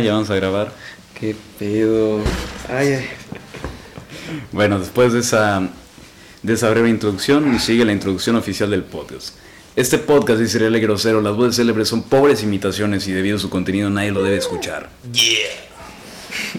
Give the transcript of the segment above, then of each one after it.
Ya vamos a grabar. Qué pedo. Ay, ay. Bueno, después de esa, de esa breve introducción, sigue la introducción oficial del podcast. Este podcast es Israel Grosero. Las voces célebres son pobres imitaciones y debido a su contenido nadie lo debe escuchar.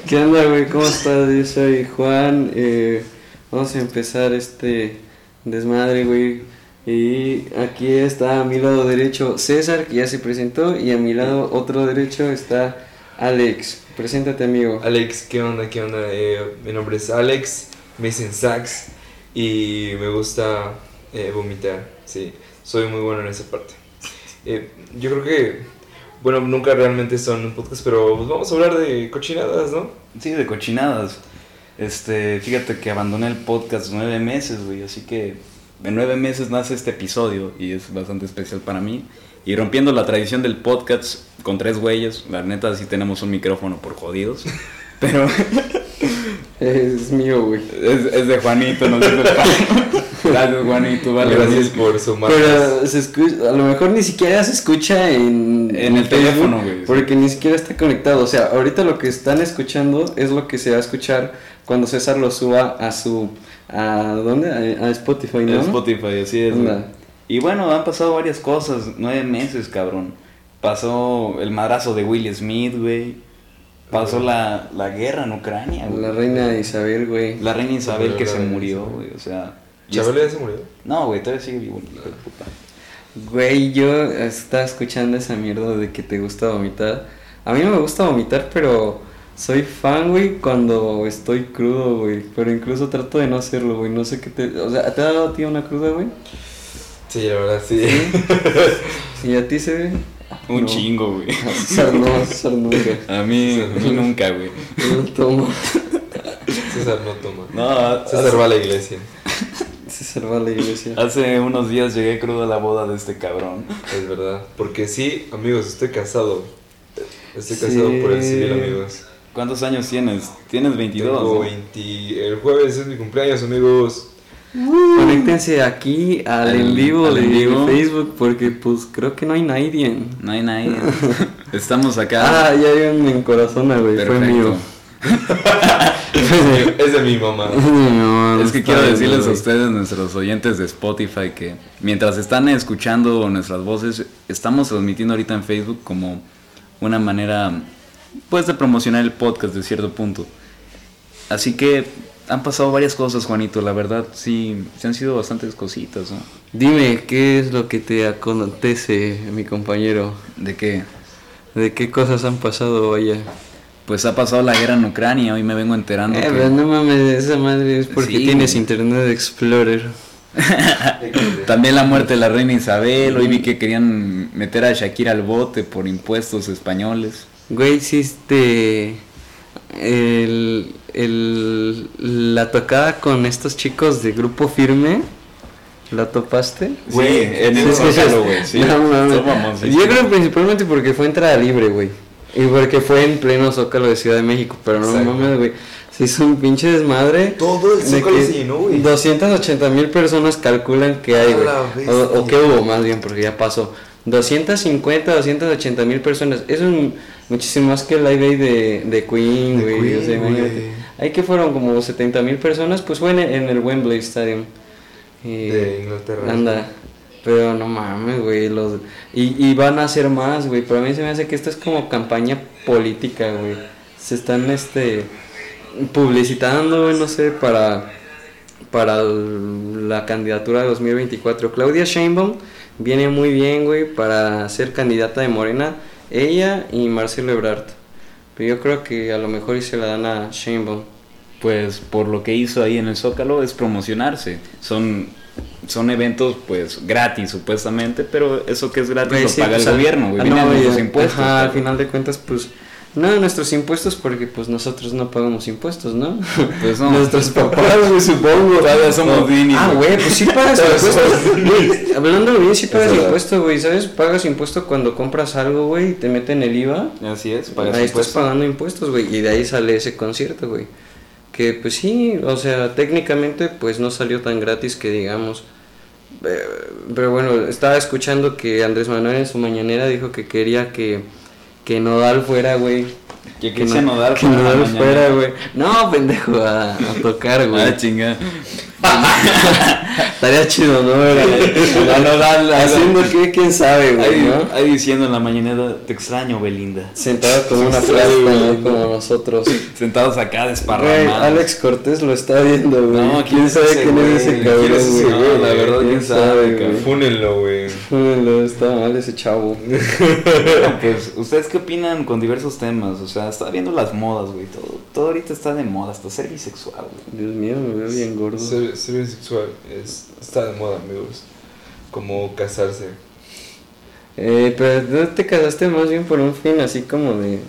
¿Qué onda, güey? ¿Cómo estás? Yo soy Juan. Eh, vamos a empezar este desmadre, güey. Y aquí está a mi lado derecho César, que ya se presentó, y a mi lado otro derecho está Alex. Preséntate, amigo. Alex, ¿qué onda? ¿Qué onda? Eh, mi nombre es Alex, me dicen Sax y me gusta eh, vomitar, sí, soy muy bueno en esa parte. Eh, yo creo que, bueno, nunca realmente son un podcast, pero pues vamos a hablar de cochinadas, ¿no? Sí, de cochinadas. Este, fíjate que abandoné el podcast nueve meses, güey, así que en nueve meses nace este episodio y es bastante especial para mí. Y rompiendo la tradición del podcast con tres güeyes, la neta sí tenemos un micrófono por jodidos, pero Es mío, güey. es, es de Juanito, no es de Gracias Juanito, vale. Gracias por sumar. Pero se escucha, a lo mejor ni siquiera se escucha en, En el Facebook, teléfono, güey, sí. Porque ni siquiera está conectado. O sea, ahorita lo que están escuchando es lo que se va a escuchar cuando César lo suba a su. ¿A dónde? A, a Spotify, ¿no? En Spotify, así es. Anda. Y bueno, han pasado varias cosas, nueve meses, cabrón. Pasó el madrazo de Will Smith, güey. Pasó la, la guerra en Ucrania, güey. La reina Isabel, güey. La reina Isabel La que se murió, Isabel. güey. O sea. y ¿Chabelo ya se murió? No, güey, todavía sigue vivo, hijo de puta. Güey, yo estaba escuchando esa mierda de que te gusta vomitar. A mí no me gusta vomitar, pero soy fan, güey, cuando estoy crudo, güey. Pero incluso trato de no hacerlo, güey. No sé qué te... O sea, ¿te ha dado a ti una cruda, güey? Sí, la verdad, sí. ¿Y a ti se ve? Un No. chingo, güey. César no, César nunca. A mí, a mí nunca, güey. No tomo. César no toma. No, César va a la iglesia, César va a la iglesia. Hace unos días llegué crudo a la boda de este cabrón. es verdad. Porque sí, amigos, estoy casado. Estoy Sí. casado por el civil, amigos. ¿Cuántos años tienes? Tienes 22. Tengo ¿no? 20... El jueves es mi cumpleaños, amigos. Conéctense aquí al Al- en vivo al de en vivo. Facebook porque pues creo que no hay nadie. No hay nadie. Estamos acá. Ah, ya hay un en corazón, güey. Fue mío. es de mi mamá. No, Es que quiero bien, decirles a ustedes, nuestros oyentes de Spotify, que mientras están escuchando nuestras voces, estamos transmitiendo ahorita en Facebook como una manera, pues, de promocionar el podcast de cierto punto. Así que han pasado varias cosas, Juanito, la verdad, sí, se han sido bastantes cositas, ¿no? Dime, ¿qué es lo que te acontece, mi compañero? De que, ¿De qué cosas han pasado, vaya? pues, ha pasado la guerra en Ucrania, hoy me vengo enterando Eh, que... pero no mames, esa madre es porque Sí, tienes güey. Internet Explorer. También la muerte de la reina Isabel, hoy vi que querían meter a Shakira al bote por impuestos españoles. Güey, hiciste el, el, la tocada con estos chicos de Grupo Firme. ¿La topaste? Güey, en el Sí, sí, Zócalo, sí. güey, sí. No Yo sí. creo principalmente porque fue entrada libre, güey. Y porque fue en pleno Zócalo de Ciudad de México. Pero no mames, güey. Se hizo un pinche desmadre. Todo el Zócalo se llenó, güey. 280 mil personas calculan que hay, güey. O, o que hubo más bien, porque ya pasó. 250, 280 mil personas. Eso es muchísimo más que el Live de, de Queen, De güey. Queen, o sea. Ahí que fueron como 70 mil personas, pues fue en, en el Wembley Stadium. Y- De Inglaterra. Anda. Pero no mames, güey. Los... Y, y van a hacer más, güey. Pero a mí se me hace que esto es como campaña política, güey. Se están, este, publicitando, güey, no sé, para, para la candidatura de 2024. Claudia Sheinbaum viene muy bien, güey, para ser candidata de Morena. Ella y Marcelo Ebrard. Pero yo creo que a lo mejor y se la dan a Sheinbaum. Pues por lo que hizo ahí en el Zócalo es promocionarse. Son, son eventos pues gratis supuestamente, pero eso que es gratis Güey, lo sí, paga pues, el al- gobierno, güey. ah, no, los impuestos. Ajá, al final de cuentas, pues, no nuestros impuestos, porque pues nosotros no pagamos impuestos, ¿no? Pues no. Nuestros papás, güey, supongo. Todavía somos Dini, Ah, güey. pues sí pagas impuestos. Hablando bien, sí pagas verdad. impuesto, güey, ¿sabes? Pagas impuesto cuando compras algo, güey, y te meten el IVA. Así es, pagas Ahí estás impuestos. pagando impuestos, güey, y de ahí sale ese concierto, güey. Que pues sí, o sea, técnicamente pues no salió tan gratis que digamos. Eh, Pero bueno, estaba escuchando que Andrés Manuel en su mañanera dijo que quería que, que Nodal fuera, güey, Que que Cristian no, Nodal que fuera la Nodal fuera, güey. No, pendejo, a, a tocar, güey. Ah, chinga. Estaría chido, ¿no? Haciendo qué, quién sabe, güey, Ahí, ¿no? ahí diciendo en la mañanera, te extraño, Belinda. Sentado como una güey. ¿no? Como nosotros. Sentados acá desparramados. Alex Cortés lo está viendo, güey. No, ¿quién sabe quién es ese ¿Quién cabrón, güey? güey? La verdad, quién sabe, güey? cabrón. Fúnenlo, güey. Fúnenlo, está mal ese chavo. Bueno, pues, ¿ustedes qué opinan con diversos temas? O sea, está viendo las modas, güey. Todo, todo ahorita está de moda, hasta ser bisexual, güey. Dios mío, me veo bien gordo. Ser, ser bisexual es, está de moda, amigos. Como casarse. Eh, pero tú te casaste más bien por un fin así como de...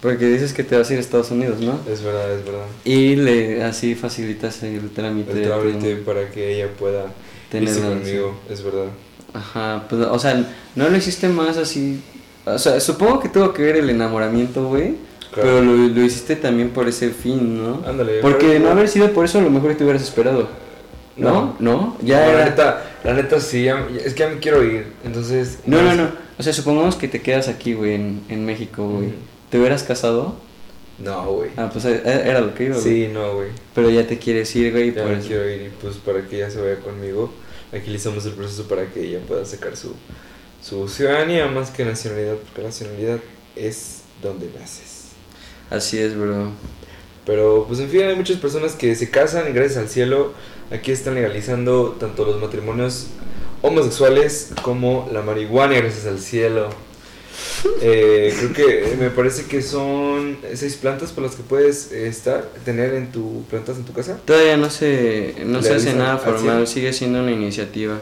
Porque dices que te vas a ir a Estados Unidos, ¿no? Es verdad, es verdad. Y le así facilitas el trámite. El trámite para que ella pueda Tener conmigo, es verdad. Ajá, pues, o sea, no lo hiciste más así... O sea, supongo que tuvo que ver el enamoramiento, güey. Claro. Pero lo, lo hiciste también por ese fin, ¿no? Ándale. Porque pero- no haber sido por eso, a lo mejor te hubieras esperado. ¿No? ¿No? Ya No. La neta, la neta sí, ya- es que ya me quiero ir. Entonces. No, no, no. O sea, supongamos que te quedas aquí, güey, en, en México, güey. Ujú. ¿Te hubieras casado? No, güey. Ah, pues eh, era lo que iba, güey. Sí, no, güey. Pero ya te quieres ir, güey, Ya me eso. quiero ir y pues para que ella se vaya conmigo, agilizamos el proceso para que ella pueda sacar su, su ciudadanía más que nacionalidad, porque nacionalidad es donde naces. Así es, bro. Pero pues en fin, hay muchas personas que se casan y gracias al cielo aquí están legalizando tanto los matrimonios homosexuales como la marihuana gracias al cielo. Eh, creo que me parece que son seis plantas por las que puedes eh, estar, tener en tu plantas en tu casa. Todavía no se, no se hace nada al formal, sigue siendo una iniciativa.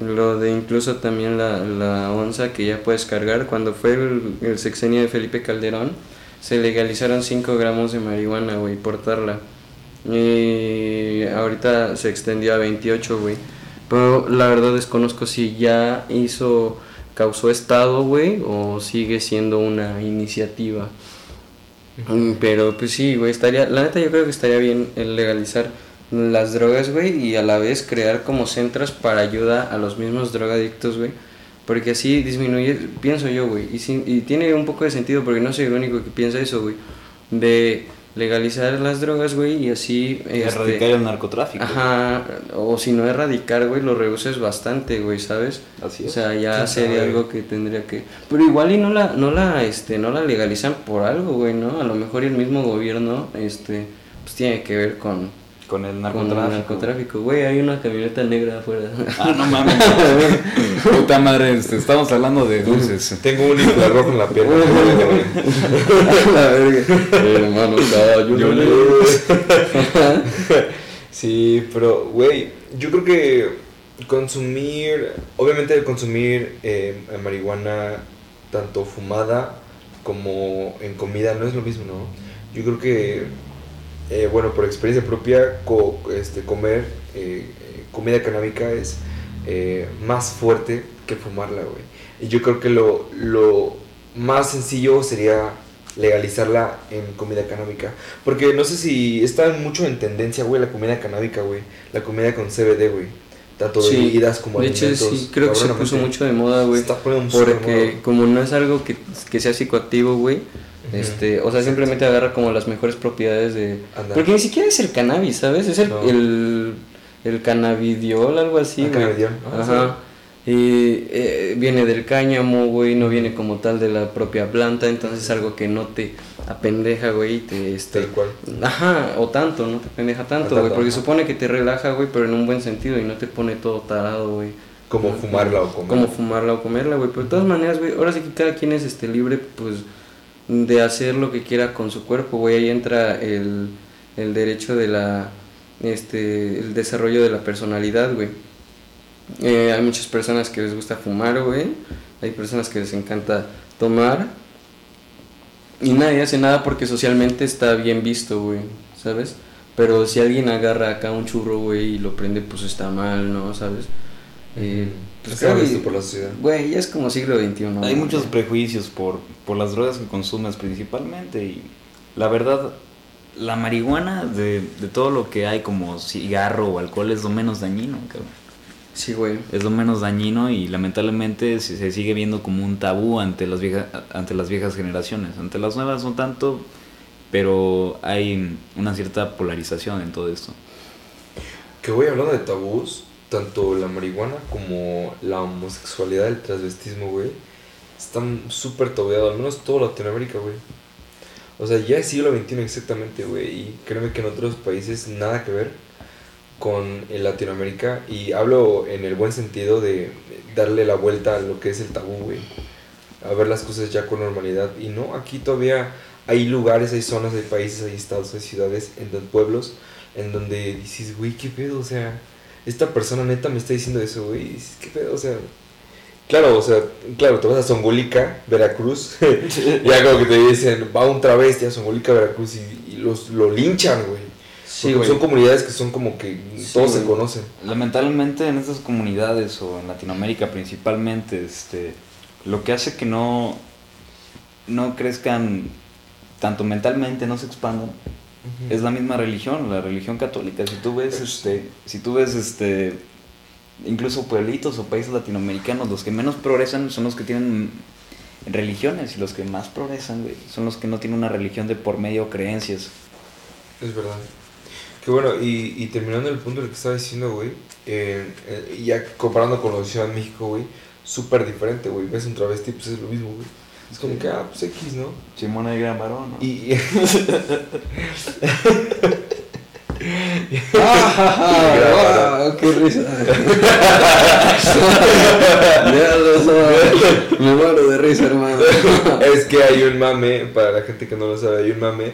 Lo de incluso también la, la onza que ya puedes cargar. Cuando fue el, el sexenio de Felipe Calderón, se legalizaron 5 gramos de marihuana, güey, portarla. Y ahorita se extendió a 28, güey. Pero la verdad desconozco si ya hizo, causó estado, güey, o sigue siendo una iniciativa. Mm, Pero pues sí, güey, estaría, la neta yo creo que estaría bien el legalizar las drogas, güey, y a la vez crear como centros para ayuda a los mismos drogadictos, güey. Porque así disminuye, pienso yo, güey, y, sí- y tiene un poco de sentido porque no soy el único que piensa eso, güey. De legalizar las drogas, güey, y así... este, Erradicar el narcotráfico. Ajá, o si no erradicar, güey, lo reduces bastante, güey, ¿sabes? Así O es. sea, ya ¿Quién sería sabe? algo que tendría que... Pero igual y no la, no la, este, no la legalizan por algo, güey, ¿no? A lo mejor el mismo gobierno, este, pues tiene que ver con, Con el con narcotráfico. el narcotráfico. Güey, hay una camioneta negra afuera. Ah, no mames. Puta madre, este, estamos hablando de dulces. Tengo un hijo de rojo en la pierna. la verga. Hermano, Yo Sí, pero, güey, yo creo que consumir, obviamente consumir eh, marihuana tanto fumada como en comida no es lo mismo, ¿no? Yo creo que, eh, bueno, por experiencia propia, co- este, comer eh, eh, comida canábica es eh, más fuerte que fumarla, güey. Y yo creo que lo, lo más sencillo sería legalizarla en comida canábica. Porque no sé si está mucho en tendencia, güey, la comida canábica, güey. La comida con CBD, güey. Tanto de bebidas como de hecho sí, creo que se puso mucho de moda, güey. Está poniendo Porque moda. como no es algo que, que sea psicoactivo, güey. Este, o sea, simplemente agarra como las mejores propiedades de... Porque ni siquiera es el cannabis, ¿sabes? Es el, No. el, el cannabidiol, algo así, güey. cannabidiol. Ah, Ajá. Y eh, viene del cáñamo, güey, no viene como tal de la propia planta, entonces es algo que no te apendeja, güey, te... Este, Tal cual. Ajá, o tanto, no te pendeja tanto, güey, porque ajá. supone que te relaja, güey, pero en un buen sentido y no te pone todo tarado, güey. Como fumarla o comer. Como fumarla o comerla, güey. Pero de todas maneras, güey, ahora sí que cada quien es este libre, pues, de hacer lo que quiera con su cuerpo, güey. Ahí entra el, el derecho de la, este, el desarrollo de la personalidad, güey. Eh, hay muchas personas que les gusta fumar, güey. Hay personas que les encanta tomar. Y nadie hace nada porque socialmente está bien visto, güey, ¿sabes? Pero si alguien agarra acá un churro, güey, y lo prende, pues está mal, ¿no? ¿Sabes? Eh, pues creo que- por la sociedad. Güey, ya es como siglo XXI. Hay güey. muchos prejuicios por, por las drogas que consumes principalmente y la verdad, la marihuana de, de todo lo que hay como cigarro o alcohol es lo menos dañino, cabrón. Sí, güey. Es lo menos dañino y lamentablemente se, se sigue viendo como un tabú ante las, viejas ante las viejas generaciones. Ante las nuevas no tanto, pero hay una cierta polarización en todo esto. Que voy hablando de tabús, tanto la marihuana como la homosexualidad, el transvestismo, güey, están súper tabueados, al menos toda Latinoamérica, güey. O sea, ya es siglo XXI exactamente, güey, y créeme que en otros países nada que ver con el Latinoamérica, y hablo en el buen sentido de darle la vuelta a lo que es el tabú, güey. A ver las cosas ya con normalidad, y no, aquí todavía hay lugares, hay zonas, hay países, hay estados, hay ciudades, en los pueblos, en donde dices, güey, qué pedo, o sea, esta persona neta me está diciendo eso, güey, qué pedo, o sea, claro, o sea, claro, te vas a Zongolica, Veracruz, ya como que te dicen, va un travesti a Zongolica, Veracruz, y, y los, lo linchan, güey. Sí, güey. son comunidades que son como que Sí, todos se conocen. Lamentablemente en estas comunidades o en Latinoamérica principalmente, este, lo que hace que no, no crezcan tanto mentalmente, no se expandan, es la misma religión, la religión católica. Si tú ves, este, si tú ves, este, incluso pueblitos o países latinoamericanos, los que menos progresan son los que tienen religiones y los que más progresan, güey, son los que no tienen una religión de por medio o creencias. Es verdad. Que bueno, y, y terminando el punto del que estaba diciendo, güey, eh, eh, ya comparando con la Ciudad de México, güey, súper diferente, güey. Ves un travesti, pues es lo mismo, güey. Es como que, ah, pues X, ¿no? Simón el gran varón, ¿no? Y, ¡Ah! ¡Qué risa! ya lo sabes. Me muero de risa, hermano. es que hay un mame, para la gente que no lo sabe, hay un mame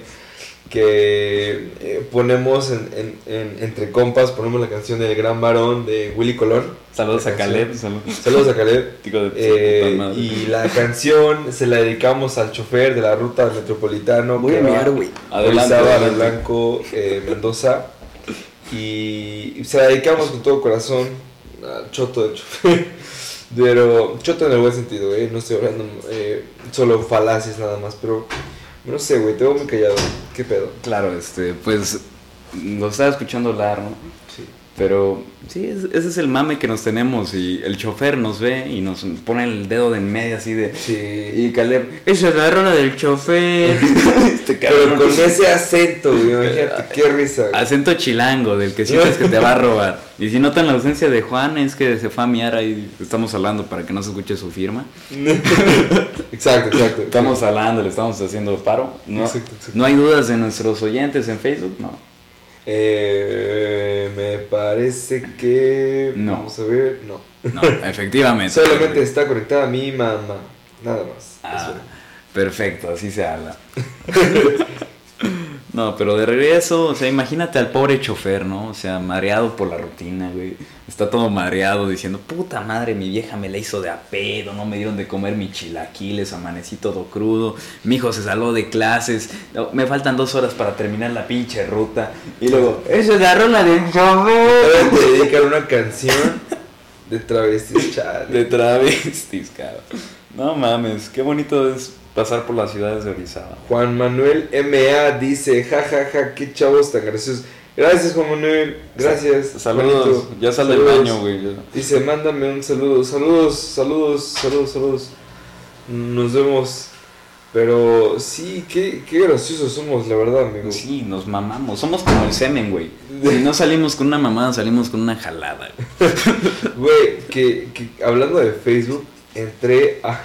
que eh, ponemos en, en- en- entre compas, ponemos la canción del gran varón de Willy Colón. Saludos a. Caleb, saludos. Saludos a Caleb. Eh, y la canción se la dedicamos al chofer de la ruta metropolitano Voy a mirar, güey. Adelante. Blanco, eh, Mendoza. Y se la dedicamos con todo corazón al choto del chofer. Pero choto en el buen sentido, eh, no estoy hablando eh, solo falacias nada más, pero no sé, güey, te veo muy callado. ¿Qué pedo? Claro, este, pues lo estaba escuchando hablar, ¿no? Pero sí, es- ese es el mame que nos tenemos y el chofer nos ve y nos pone el dedo de en medio así de... Sí. Y Caleb, esa es la rola del chofer. este Pero con ese acento, güey, qué risa. güey. Acento chilango, del que sientes que te va a robar. Y si notan la ausencia de Juan, es que se fue a miar ahí. Estamos hablando para que no se escuche su firma. Exacto, exacto. Estamos hablando, le estamos haciendo paro. No, Exacto, exacto. no hay dudas de nuestros oyentes en Facebook, no. Eh, me parece que. No. Vamos a ver. No. No, efectivamente. Solamente está conectada mi mamá. Nada más. Ah, perfecto, así se habla. No, pero de regreso, o sea, imagínate al pobre chofer, ¿no? O sea, mareado por la rutina, güey. Está todo mareado diciendo, puta madre, mi vieja me la hizo de a pedo, no me dieron de comer mis chilaquiles, amanecí todo crudo, mi hijo se saló de clases, me faltan dos horas para terminar la pinche ruta. Y luego, esa es la rola del chofer. Te dedican una canción de travestis, chale. De travestis, cabrón. No mames, qué bonito es pasar por las ciudades de Orizaba. Juan Manuel MA dice: Ja, ja, ja, qué chavos tan graciosos. Gracias, Juan Manuel. Gracias. Saludos, ya sal del Saludos. baño, güey. Dice: Mándame un saludo. Saludos, saludos, saludos, saludos. Nos vemos. Pero sí, qué, qué graciosos somos, la verdad, amigo. Sí, nos mamamos. Somos como el semen, güey. Si no salimos con una mamada, salimos con una jalada. güey. Güey, que, que hablando de Facebook, entré a.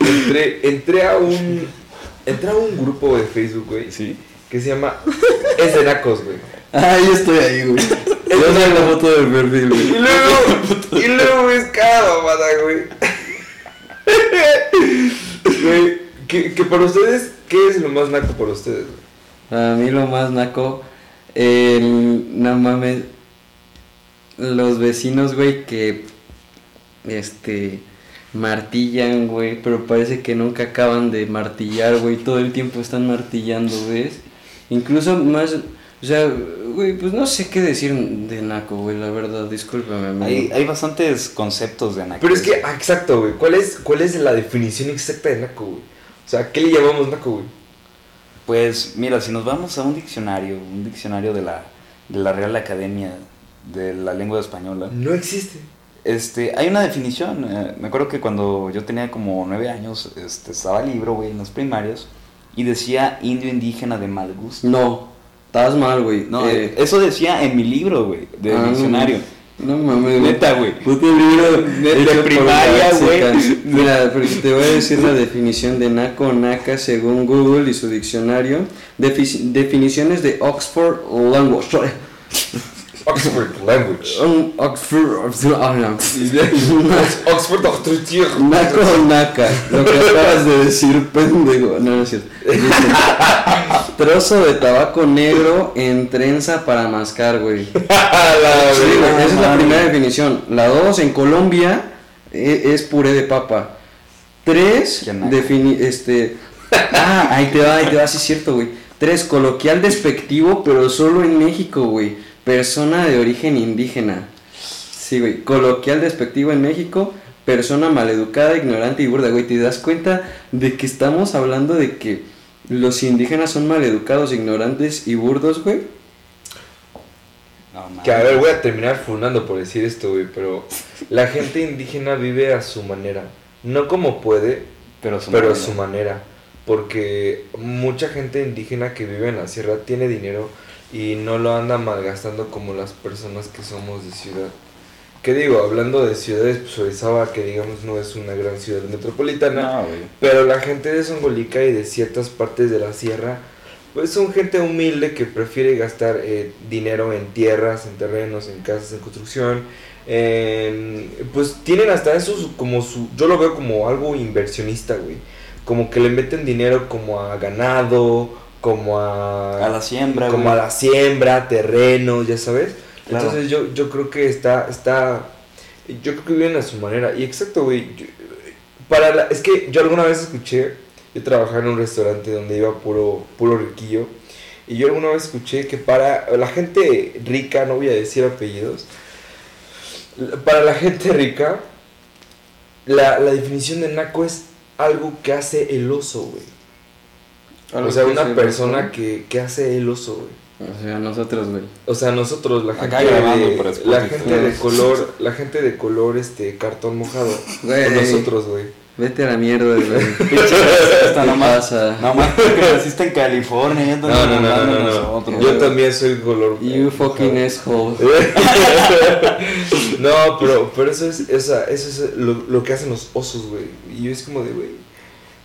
entré, entré a un. Entré a un grupo de Facebook, güey. Sí. Que se llama. Es de Nacos, güey. Ah, yo estoy ahí, güey. Yo soy la foto del perfil, Y güey. luego. y luego ves cada mamada, güey. Güey, que, que para ustedes, ¿qué es lo más naco para ustedes? güey? A mí lo más naco, el, no mames, los vecinos, güey, que, este, martillan, güey, pero parece que nunca acaban de martillar, güey, todo el tiempo están martillando, ¿ves? Incluso más, o sea, güey, pues no sé qué decir de naco, güey, la verdad, discúlpame, amigo. Hay, hay bastantes conceptos de anaco. Pero es que, ah, exacto, güey. ¿Cuál es, ¿Cuál es la definición exacta de naco, güey? O sea, ¿qué le llamamos naco, güey? Pues mira, si nos vamos a un diccionario, un diccionario de la, de la Real Academia de la lengua española. No existe. Este, hay una definición. eh, me acuerdo que cuando yo tenía como nueve años, este, estaba el libro, güey, en los primarios, y decía indio indígena de mal gusto. No, estás mal, güey. No, Eh, eso decía en mi libro, güey, de ah, diccionario. No mames, güey. Neta, güey. Puto libro De- primaria, güey. Mira, porque te voy a decir la definición de naco o naca según Google y su diccionario. Defi- definiciones de Oxford Language. Oxford Language. Um, Oxford. ah, no. Oxford Oxford. Naco o naca. Lo que acabas de decir, pendejo. No, no es cierto. Trozo de tabaco negro en trenza para mascar, güey. Sí, güey, esa es la primera definición. La dos, en Colombia e- es puré de papa. Tres, defini este. Ah, ahí te va, ahí te va, sí es cierto, güey. Tres, coloquial despectivo, pero solo en México, güey. Persona de origen indígena. Sí, güey. Coloquial despectivo en México, persona maleducada, ignorante y burda, güey. ¿Te das cuenta de que estamos hablando de que los indígenas son maleducados, ignorantes y burdos, güey? No, mames. Que a ver, voy a terminar fundando por decir esto, güey, pero la gente indígena vive a su manera. No como puede, Pero, su pero a su manera. Porque mucha gente indígena que vive en la sierra tiene dinero y no lo anda malgastando como las personas que somos de ciudad. ¿Qué digo? Hablando de ciudades, pues Orizaba, que digamos no es una gran ciudad metropolitana, No, pero la gente de Songolica y de ciertas partes de la sierra, pues son gente humilde que prefiere gastar eh, dinero en tierras, en terrenos, en casas, en construcción. pues tienen hasta eso como su... Yo lo veo como algo inversionista, güey. Como que le meten dinero como a ganado, como a... A la siembra, como güey. a la siembra, terrenos, ya sabes. Claro. Entonces yo, yo creo que está, está, yo creo que viven a su manera. Y exacto, güey. yo- Para la, es que yo alguna vez escuché, yo trabajaba en un restaurante donde iba puro, puro riquillo. Y yo alguna vez escuché que para la gente rica, no voy a decir apellidos, para la gente rica, la, la definición de naco es algo que hace el oso, güey. O sea, una persona que, que hace el oso, güey. O sea, nosotros, güey. O sea, nosotros, la Acá gente, grabando de, Spotify. la gente de color, la gente de color, este, cartón mojado. Güey. Nosotros, güey. Vete a la mierda, güey. Esta ¿Qué no pasa? No más porque naciste en California. No, no, no, no, nosotros, Yo güey. también soy color. You fucking asshole. no, pero, pero eso es, esa, eso es lo, lo que hacen los osos, güey. Y yo es como de, güey,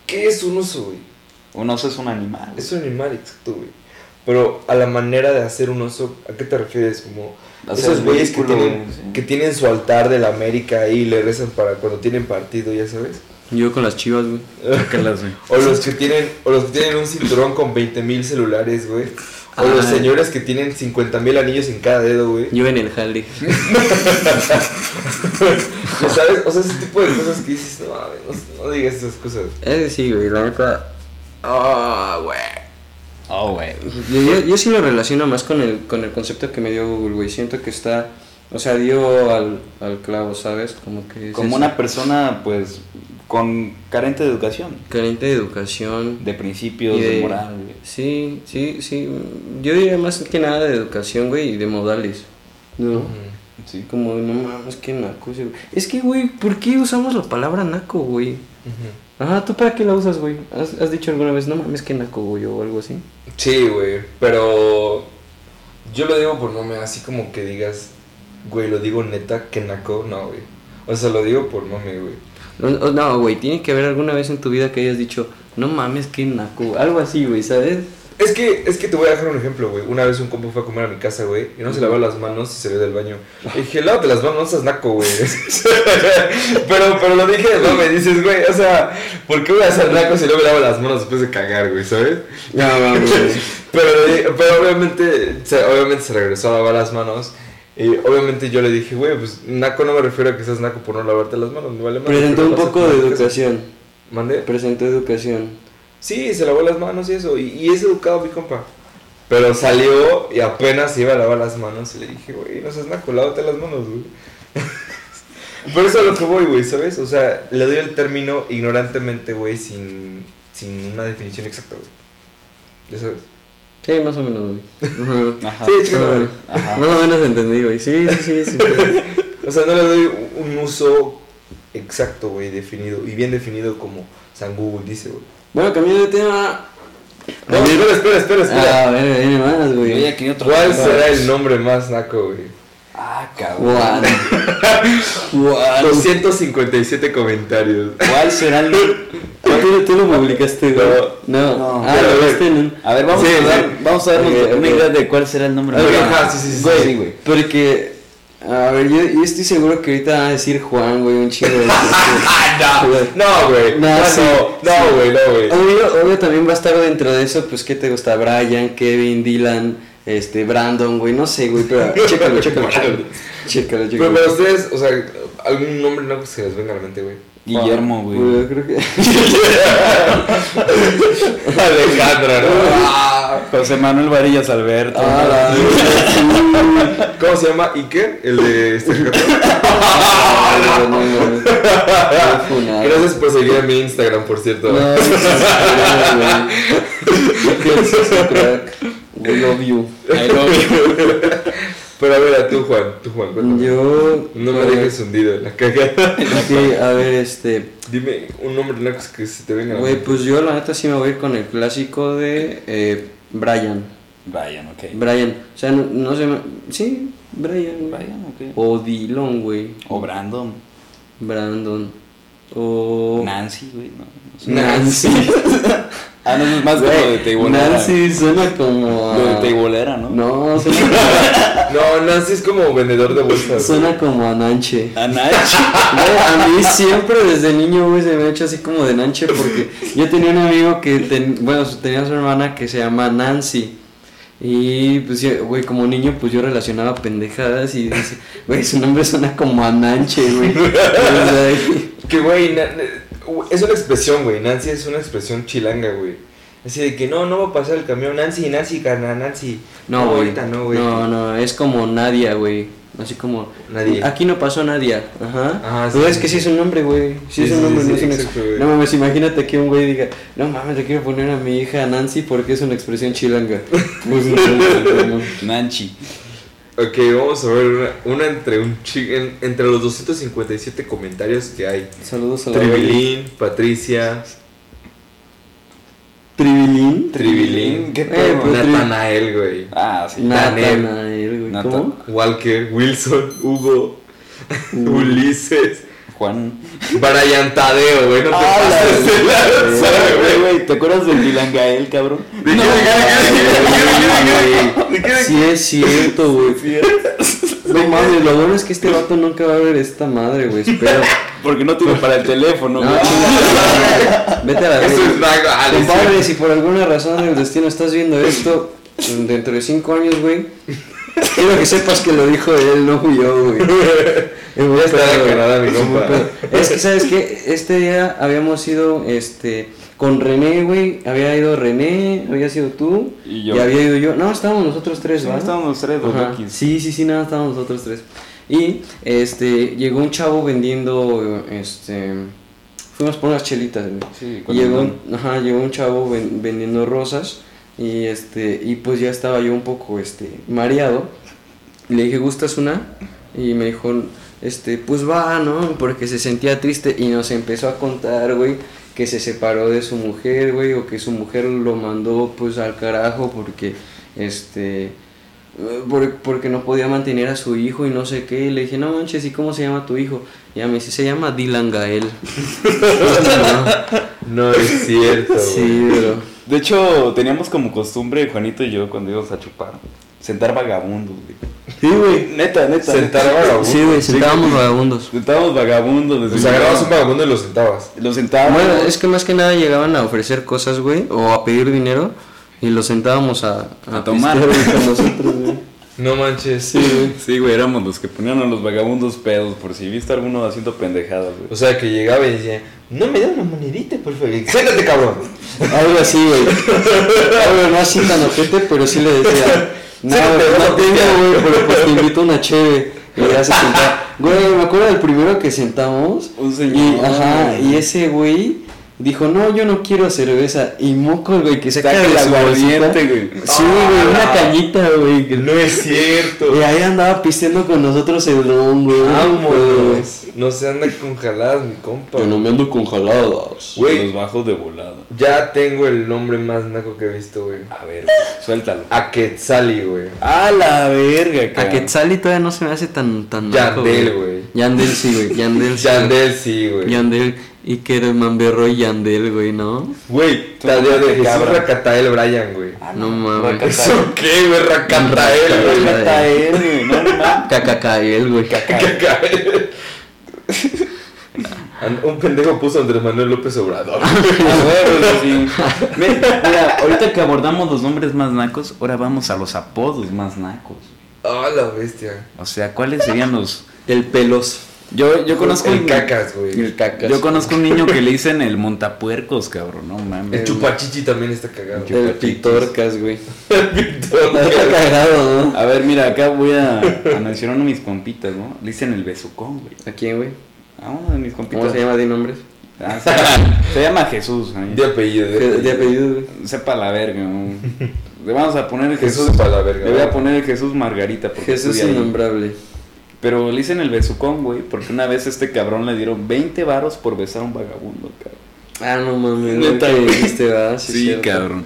¿qué es un oso, güey? Un oso es un animal. Es un animal, exacto, güey. Pero a la manera de hacer un oso, ¿a qué te refieres? Como Hacer esos güeyes que tienen, sí. que tienen su altar de la América ahí y le rezan para cuando tienen partido, ya sabes. Yo con las chivas, güey. O los que tienen, o los que tienen un cinturón con 20 mil celulares, güey. O los Ay. señores que tienen 50 mil anillos en cada dedo, güey. Yo en el jale. Ya ¿Sabes? O sea, ese tipo de cosas que dices, no, no, no digas esas cosas. Es sí, güey, la neta. Ah, güey. Oh, güey. Yo, yo, yo sí lo relaciono más con el, con el concepto que me dio Google, güey. Siento que está. O sea, dio al, al clavo, ¿sabes? Como que. es Como eso. una persona, pues, con carente de educación. Carente de educación. De principios, y de, moral, güey. Sí, sí, sí. Yo diría más que nada de educación, güey, y de modales. ¿No? Sí. Como, no mames, que naco ese, güey. Es que, güey, ¿por qué usamos la palabra naco, güey? Ajá, ¿tú para qué la usas, güey? ¿Has, has dicho alguna vez, no mames, que naco, güey, o algo así? Sí, güey, pero yo lo digo por mame, así como que digas, güey, lo digo neta, que naco, no, güey. O sea, lo digo por mame, güey. No, no, güey, tiene que haber alguna vez en tu vida que hayas dicho, no mames, que naco, algo así, güey, ¿sabes? Es que, es que te voy a dejar un ejemplo, güey. Una vez un compa fue a comer a mi casa, güey, y no se lavó las manos y salió del baño. Y dije, lávate las manos, no seas naco, güey. pero, pero lo dije, no me dices, güey, o sea, ¿por qué voy a ser naco si no me lavo las manos después de cagar, güey, ¿sabes? No mames, güey. Pero, pero obviamente, se, obviamente se regresó a lavar las manos. Y obviamente yo le dije, güey, pues naco no me refiero a que seas naco por no lavarte las manos, me vale madre, Presentó un poco de educación. ¿Mande? Presentó educación. Sí, se lavó las manos y eso. Y, y es educado mi compa. Pero salió y apenas iba a lavar las manos. Y le dije, güey, no seas naco, lávate las manos, güey. Por eso es a lo que voy, güey, ¿sabes? O sea, le doy el término ignorantemente, güey, sin, sin una definición exacta, güey. Ya sabes. Sí, más o menos, güey. Ajá. Sí, chica, Más o madre. menos. Ajá. Más o menos entendí, güey. Sí, sí, sí. sí. O sea, no le doy un uso exacto, güey, definido. Y bien definido como San Google dice, güey. Bueno, cambiando de tema. No, espera, espera, espera, espera. Ah, a ver, viene más, Yo güey. ya quería otro ¿Cuál será el nombre más naco, güey? Ah, cabrón. Juan. Juan. 257 comentarios. ¿Cuál será el ¿Tú, tú lo publicaste, güey? No. No. Ah, lo ver. viste en un. A ver, vamos Sí, a dar, sí. vamos a darnos Ok, una ok. idea de cuál será el nombre. Ok, más- ajá, sí, sí, sí, Güey, sí, güey. Porque, a ver, yo, yo estoy seguro que ahorita van a decir Juan, güey, un chingo de no, no, güey. No, No, sí, no, no, güey, no, güey. Obvio, obvio también va a estar dentro de eso, pues, ¿qué te gusta? Brian, Kevin, Dylan, este, Brandon, güey, no sé, güey, pero chécalo, chécalo, chécalo. Chécalo, Pero para ustedes, o sea, algún nombre naco que se les venga a la mente, güey. Guillermo, güey. Yo creo que... Alejandra, ¿no? Ah, José Manuel Varillas Alberto. Ah, la- ¿Cómo se llama? Iker, el de este No, no, no, no. No, funado. Gracias por seguir a mi Instagram, por cierto. No, sí, sí, sí, güey. Qué es crack. We love you. I love you. Pero a ver, a tú, Juan, tú, Juan, cuéntame. Yo... No me dejes hundido en la cagada. ok, a ver, este... Dime un nombre naco que se te venga Güey, pues yo la neta sí me voy a ir con el clásico de eh, Brian. Brian, ok. Brian. O sea, no, no sé... Sí, Brian. Brian, ok. O Dylan, güey. O Brandon. Brandon. O... Nancy, güey. No. Nancy. Ah, no, es más como Güey, de teibolera. Nancy suena como... a- Lo de teibolera, ¿no? No, suena, No, Nancy es como vendedor de bolsas. suena como a Nanche. A Nancy. Güey, a mí siempre desde niño, güey, se me ha hecho así como de Nanche porque yo tenía un amigo que, ten- bueno, tenía su hermana que se llama Nancy. Y pues, yo, güey, como niño, pues yo relacionaba pendejadas y dice, güey, su nombre suena como a Nanche, güey. Que, güey, es una expresión, güey. Nancy es una expresión chilanga, güey. Así de que no, no va a pasar el camión. Nancy, Nancy, carna, Nancy. no, güey. no. No, no, es como Nadia, güey. Así como. Nadie. Aquí no pasó Nadia. Ajá. Ajá, Pero sí, es sí, que sí es un nombre, güey. Sí, Sí, es un nombre, sí, no sí, es una exacto, ex-. No mames, imagínate que un güey diga, no mames, le quiero poner a mi hija Nancy porque es una expresión chilanga. Pues no, no, no. Nancy. Ok, vamos a ver una, una entre un chi- en- entre los 257 comentarios que hay. Saludos a la Tribilín, Patricia, Tribilín. Tribilín, ¿Qué Eh, pedo? pues, tri- Natanael, güey. Ah, sí. Natanael, güey. Walker, Wilson, Hugo, Ulises, Juan. Brian Tadeo, güey. No te Ah, pases de lanza, güey. güey, ¿te acuerdas del Dylan Gael, cabrón? ¿De de qué, de? Sí es cierto, güey. No mames, lo bueno es que este vato nunca va a ver esta madre, güey. Espero. Porque no tiene para el teléfono, No, güey. chinga, Vete a la Eso es. Ah. Compadre, si por alguna razón del destino estás viendo esto dentro de cinco años, güey, quiero que sepas que lo dijo él, no fui yo, güey. Es muy Está declarada mi compa. Es que, ¿sabes qué? Este día habíamos ido, este, con René, güey. Había ido René, había sido tú. Y yo. había ido yo. No, estábamos nosotros tres, Sí, ¿verdad? estábamos los tres. Lokis. Sí, sí, sí, nada, estábamos nosotros tres. Y este llegó un chavo vendiendo este fuimos por unas chelitas, güey. Sí, con llegó, ajá, llegó un chavo ven- vendiendo rosas y este y pues ya estaba yo un poco este mareado. Le dije, "¿Gustas una?" Y me dijo, este, pues va, ¿no? Porque se sentía triste y nos empezó a contar, güey, que se separó de su mujer, güey, o que su mujer lo mandó pues al carajo porque este porque no podía mantener a su hijo y no sé qué. Y le dije, no manches, ¿y cómo se llama tu hijo? Y ella me dice, se llama Dylan Gael. No es cierto, sí, pero. De hecho, teníamos como costumbre, Juanito y yo, cuando íbamos a chupar, sentar vagabundos, güey. Sí, güey. Neta, neta. Sentar vagabundos. Sí, güey, sentábamos vagabundos. Sentábamos vagabundos. O sea, agarrabas un vagabundo y lo sentabas. Lo sentábamos. Bueno, es que más que nada llegaban a ofrecer cosas, güey, o a pedir dinero y los sentábamos a, A tomar. con nosotros, güey. No manches. Sí, güey. Sí, güey, éramos los que ponían a los vagabundos pedos por si viste alguno haciendo pendejadas, güey. O sea, que llegaba y decía, no me da una monedita, por favor. Siéntate, cabrón. Algo así, güey. Algo no así tan ojete, pero sí le decía. No, no no tengo, pistear". güey, pero pues te invito a una cheve. Y ya se sentaba. Güey, me acuerdo del primero que sentamos. Un señor, Y, ajá, y ese güey, Dijo, no, yo no quiero cerveza. Y moco, güey, que saca Saca de el su aguardiente, güey. Sí, güey, una Ah. cañita, güey. No es cierto. Y ahí andaba pisteando con nosotros el don, güey. Vámonos. No se anda con jaladas, mi compa. Yo no me ando con jaladas. Güey. Los bajos de volada. Ya tengo el nombre más naco que he visto, güey. A ver, suéltalo. A Quetzali, güey. A la verga, A cabrón. Quetzali todavía no se me hace tan, tan naco, Yandel, güey. Yandel sí, güey. Yandel sí. Yandel, sí, güey. Yandel. Y que era Mamberro y Yandel, güey, ¿no? Güey, Tadeo de Jesús cabra. Racatael Bryan, güey. No mames. ¿Eso qué, güey? Racatael, güey. Racatael. güey. No, no mames. Cacacael, güey. Racatael. An- Un pendejo puso Andrés Manuel López Obrador. A huevo, sí. Mira, mira, ahorita que abordamos los nombres más nacos, ahora vamos a los apodos más nacos. Ah, la bestia. O sea, ¿cuáles serían los...? El pelos. Yo, yo conozco... El un- cacas, güey. El cacas. Yo conozco un niño que le dicen el montapuercos, cabrón, no mames. El chupachichi también está cagado. El El pitorcas, güey. El Víctor. Está cagado, ¿no? A ver, mira, acá voy a, a mencionar uno de mis compitas, ¿no? Le dicen el besucón, güey. ¿A quién, güey? A uno de mis compitas. ¿Cómo se llama de nombres? Ah, se, llama, se llama Jesús. De apellido. De, de apellido, güey. Sepa la verga, ¿no? Le vamos a poner el Jesús Jesús. para la verga. Le voy a poner el Jesús Margarita. Porque Jesús ahí. Pero le dicen el besucón, güey, porque una vez a este cabrón le dieron 20 varos por besar a un vagabundo, cabrón. Ah, no mames. Neta, güey. dijiste, ¿verdad? Sí, cabrón.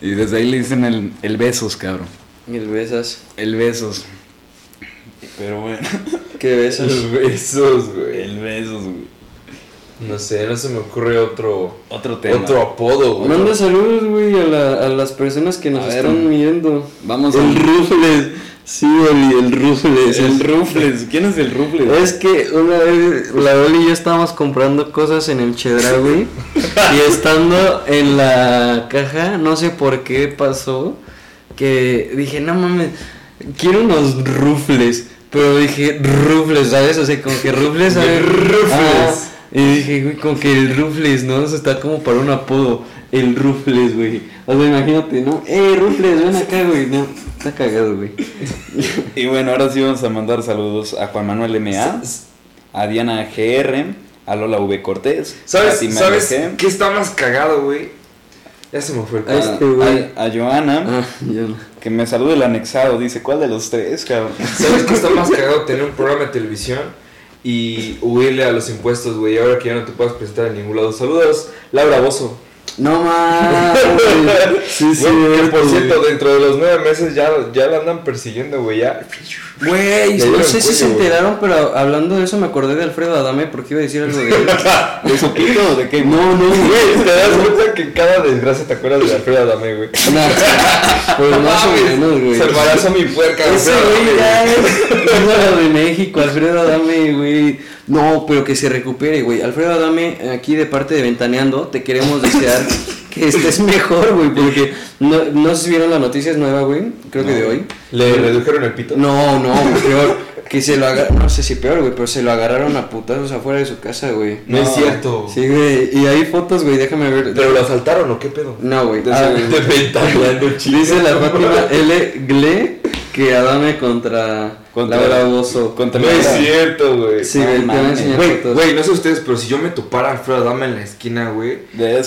Y desde ahí le dicen el, el besos, cabrón. Y el besas. El besos. Pero bueno. ¿Qué besas? Los besos, güey. El besos, güey. No sé, no se me ocurre otro. Otro tema. Otro apodo, güey. Manda saludos, güey, a, la, a las personas que nos A ver, están viendo. Vamos a- El Rufles. Sí, Oli, el Rufles. El Rufles. ¿Quién es el Rufles? Es que una vez la Oli y yo estábamos comprando cosas en el Chedraui y estando en la caja, no sé por qué pasó, que dije, no mames, quiero unos rufles, pero dije rufles, ¿sabes? O sea, como que rufles, ¿sabes? Rufles. Ah, y dije, güey, como que el rufles, ¿no? Eso está como para un apodo, el rufles, güey. O sea, imagínate, ¿no? Eh, rufles, ven acá, güey. No, está cagado, güey. Y bueno, ahora sí vamos a mandar saludos a Juan Manuel M.A., a Diana GR, a Lola V. Cortés, a ¿Sabes, ¿sabes G, qué está más cagado, güey? Ya se me fue el pedo. este güey. a, a Joana, Ah, que me salude el anexado, dice, ¿cuál de los tres, cabrón? ¿Sabes qué está más cagado? Tener un programa de televisión y huirle a los impuestos, güey. Ahora que ya no te puedes presentar en ningún lado. Saludos, Laura Bozo. No mames. Sí, sí, Güey, que por cierto, dentro de los nueve meses ya, ya la andan persiguiendo, güey. Ya. Güey, no sé si se enteraron, pero hablando de eso me acordé de Alfredo Adame porque iba a decir algo de él. ¿De su pito o de qué? No, no, Güey, te das cuenta que cada desgracia te acuerdas de Alfredo Adame, güey. No, pues más o menos, güey. Se embarazó mi puerca, Ese güey ya es de México, Alfredo Adame, güey. No, pero que se recupere, güey. Alfredo Adame, aquí de parte de Ventaneando, te queremos desear que estés mejor, güey, porque no, no sé si vieron la noticia, es nueva, güey, creo que de hoy. ¿Le redujeron el pito? No, no, güey, peor. Que se lo agarraron, no sé si peor, güey, pero se lo agarraron a putazos afuera de su casa, güey. No, es cierto. Sí, güey, y hay fotos, güey, déjame ver. ¿Pero lo asaltaron o qué pedo? No, güey. Ah, Dice la Fátima L. Gle que Adame contra, Contra- Laura Bozo. contra No es cierto, güey. Sí, No güey, enseñar Güey, no sé ustedes, pero si yo me topara a Alfredo Adame en la esquina, güey,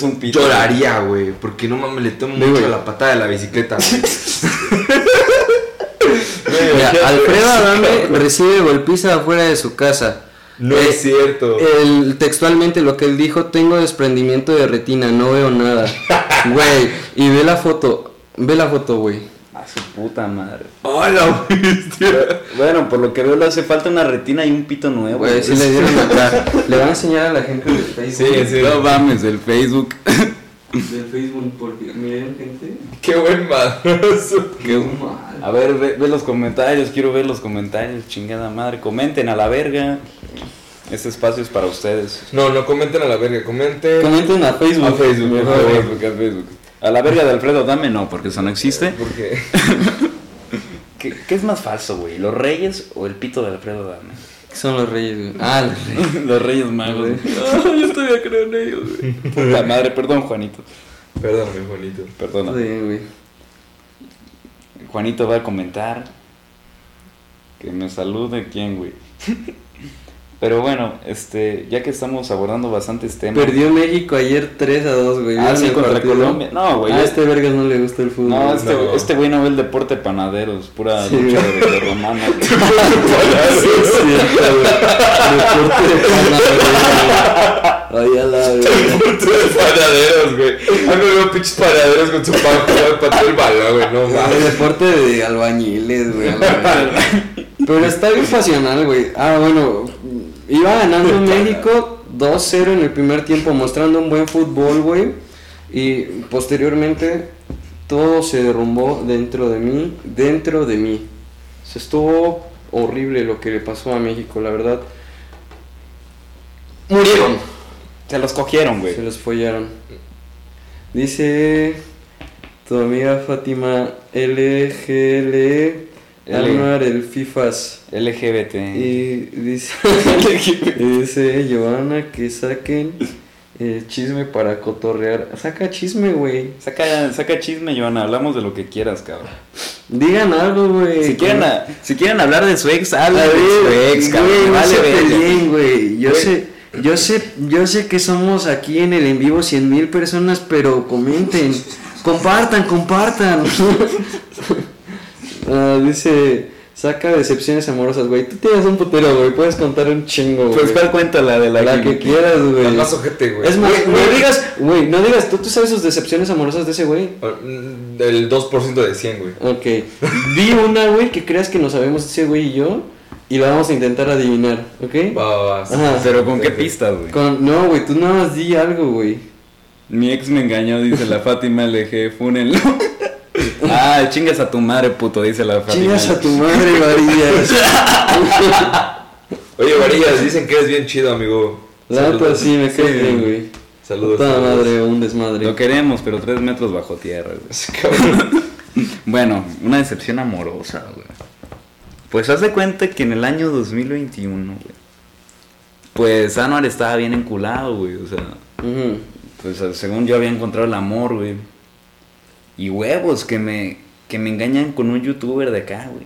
un pito. lloraría, güey, porque no mames, le tomo mucho la patada de la bicicleta, güey. Mira, Alfredo Adame recibe golpiza afuera de su casa. No Eh, es cierto. El, textualmente lo que él dijo, tengo desprendimiento de retina, no veo nada. Güey, y ve la foto, ve la foto, güey. Su puta madre. ¡Hola, bestia! Bueno, por lo que veo le hace falta una retina y un pito nuevo. Güey, sí le dieron acá. Le van a enseñar a la gente del Facebook. Sí, sí. No mames, del Facebook. Del Facebook, porque miren, gente. ¡Qué buen madrazo! Qué- mal. A ver, ve, ve los comentarios, quiero ver los comentarios, chingada madre. Comenten a la verga. Este espacio es para ustedes. No, no comenten a la verga, comenten. Comenten a Facebook. A Facebook, mejor, A. Facebook, a Facebook. A la verga de Alfredo Dame no, porque eso no existe. Porque ¿Qué, qué es más falso, güey? ¿Los Reyes o el pito de Alfredo Dame? Son los reyes, güey. Ah, los reyes. Los Reyes Magos. Güey. yo todavía creo en ellos, güey. Puta madre, perdón, Juanito. Perdón, Juanito. Perdona. Sí, güey. Juanito va a comentar. Que me salude, ¿quién, güey? Pero bueno, este, ya que estamos abordando bastantes temas. Perdió México ayer 3 a 2, güey. Ah, ¿Vieron sí, contra partido? Colombia. No, güey. A este vergas no le gusta el fútbol. No, este, No. este güey no ve el deporte panaderos, pura Sí, lucha de, de romana. Sí, es cierto, güey. Deporte de panadero, güey. Ay, a la verga. Tres panaderos, güey. A mí me veo pinches panaderos con su pan para patear el balón, güey. No mames. deporte de albañiles, güey. Pero está bien pasional, güey. Ah, bueno. Iba ganando México 2-0 en el primer tiempo, mostrando un buen fútbol, güey. Y posteriormente todo se derrumbó dentro de mí, dentro de mí. Se estuvo horrible lo que le pasó a México, la verdad. Murieron. Se los cogieron, güey. Se los follaron. Dice tu amiga Fátima LGL El FIFAS. LGBT. Y dice, y dice Giovanna que saquen eh, chisme para cotorrear. Saca chisme, güey. Saca, saca chisme, Joana. Hablamos de lo que quieras, cabrón. Digan algo, güey. Si quieren, a- si quieren hablar de su ex, hablen de su ex, cabrón. no Vale, peleen, güey. Yo Güey. sé, yo sé, yo sé que somos aquí en el en vivo 100 mil personas, pero comenten, compartan, compartan. Ah, dice, saca decepciones amorosas, güey. Tú tienes un putero, güey. Puedes contar un chingo, güey. Pues, ¿cuál cuenta la de la, la que quieras, La güey. más ojete, güey. Es más, Güey, no digas, güey, no digas, ¿tú, tú sabes sus decepciones amorosas de ese güey. Mm, Del 2% de 100, güey. Ok. Di una, güey, que creas que no sabemos ese güey y yo. Y la vamos a intentar adivinar, ¿ok? Va, va, va. Ajá. Pero ¿con qué Ok. pistas, güey? Con, no, güey, tú nada más di algo, güey. Mi ex me engañó, dice la Fátima LG, fúnenlo. ah, chingas a tu madre, puto, dice la Fátima. Chingas a tu madre, varillas. Oye, Varillas, dicen que eres bien chido, amigo. La neta sí me caes Sí. bien, güey. Saludos. Toda madre, un desmadre. Lo queremos, pero tres metros bajo tierra, güey. Bueno, una decepción amorosa, güey. Pues haz de cuenta que en el año 2021, güey. Pues Anuar estaba bien enculado, güey. O sea, pues según yo había encontrado el amor, güey. Y huevos, que me, que me engañan con un youtuber de acá, güey.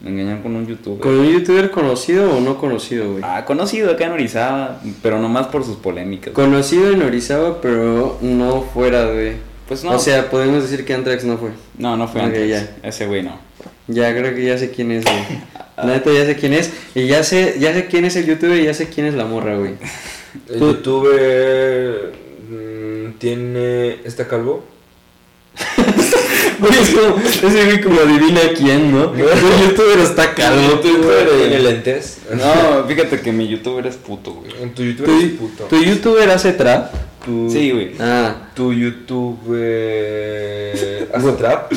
Me engañan con un youtuber. ¿Con un youtuber conocido o no conocido, güey? Ah, conocido acá en Orizaba, pero nomás por sus polémicas. Conocido en Orizaba, pero no fuera de. Pues no. O sea, podemos decir que Antrax no fue. No, no fue Ok, antes. ya. Ese güey no. Ya creo que ya sé quién es, güey. Neta ya sé quién es. Y ya sé, ya sé quién es el youtuber y ya sé quién es la morra, güey. El youtuber mm, tiene. ¿Está calvo? Güey, es como, güey como adivina quién, ¿no? El youtuber está calvo. ¿El youtuber güey. tiene lentes? No, fíjate que mi youtuber es puto, güey. En tu youtuber es ¿Tu, puto. tu youtuber hace trap? Tu, Sí, güey. Ah, Tu youtuber. ¿Hace trap?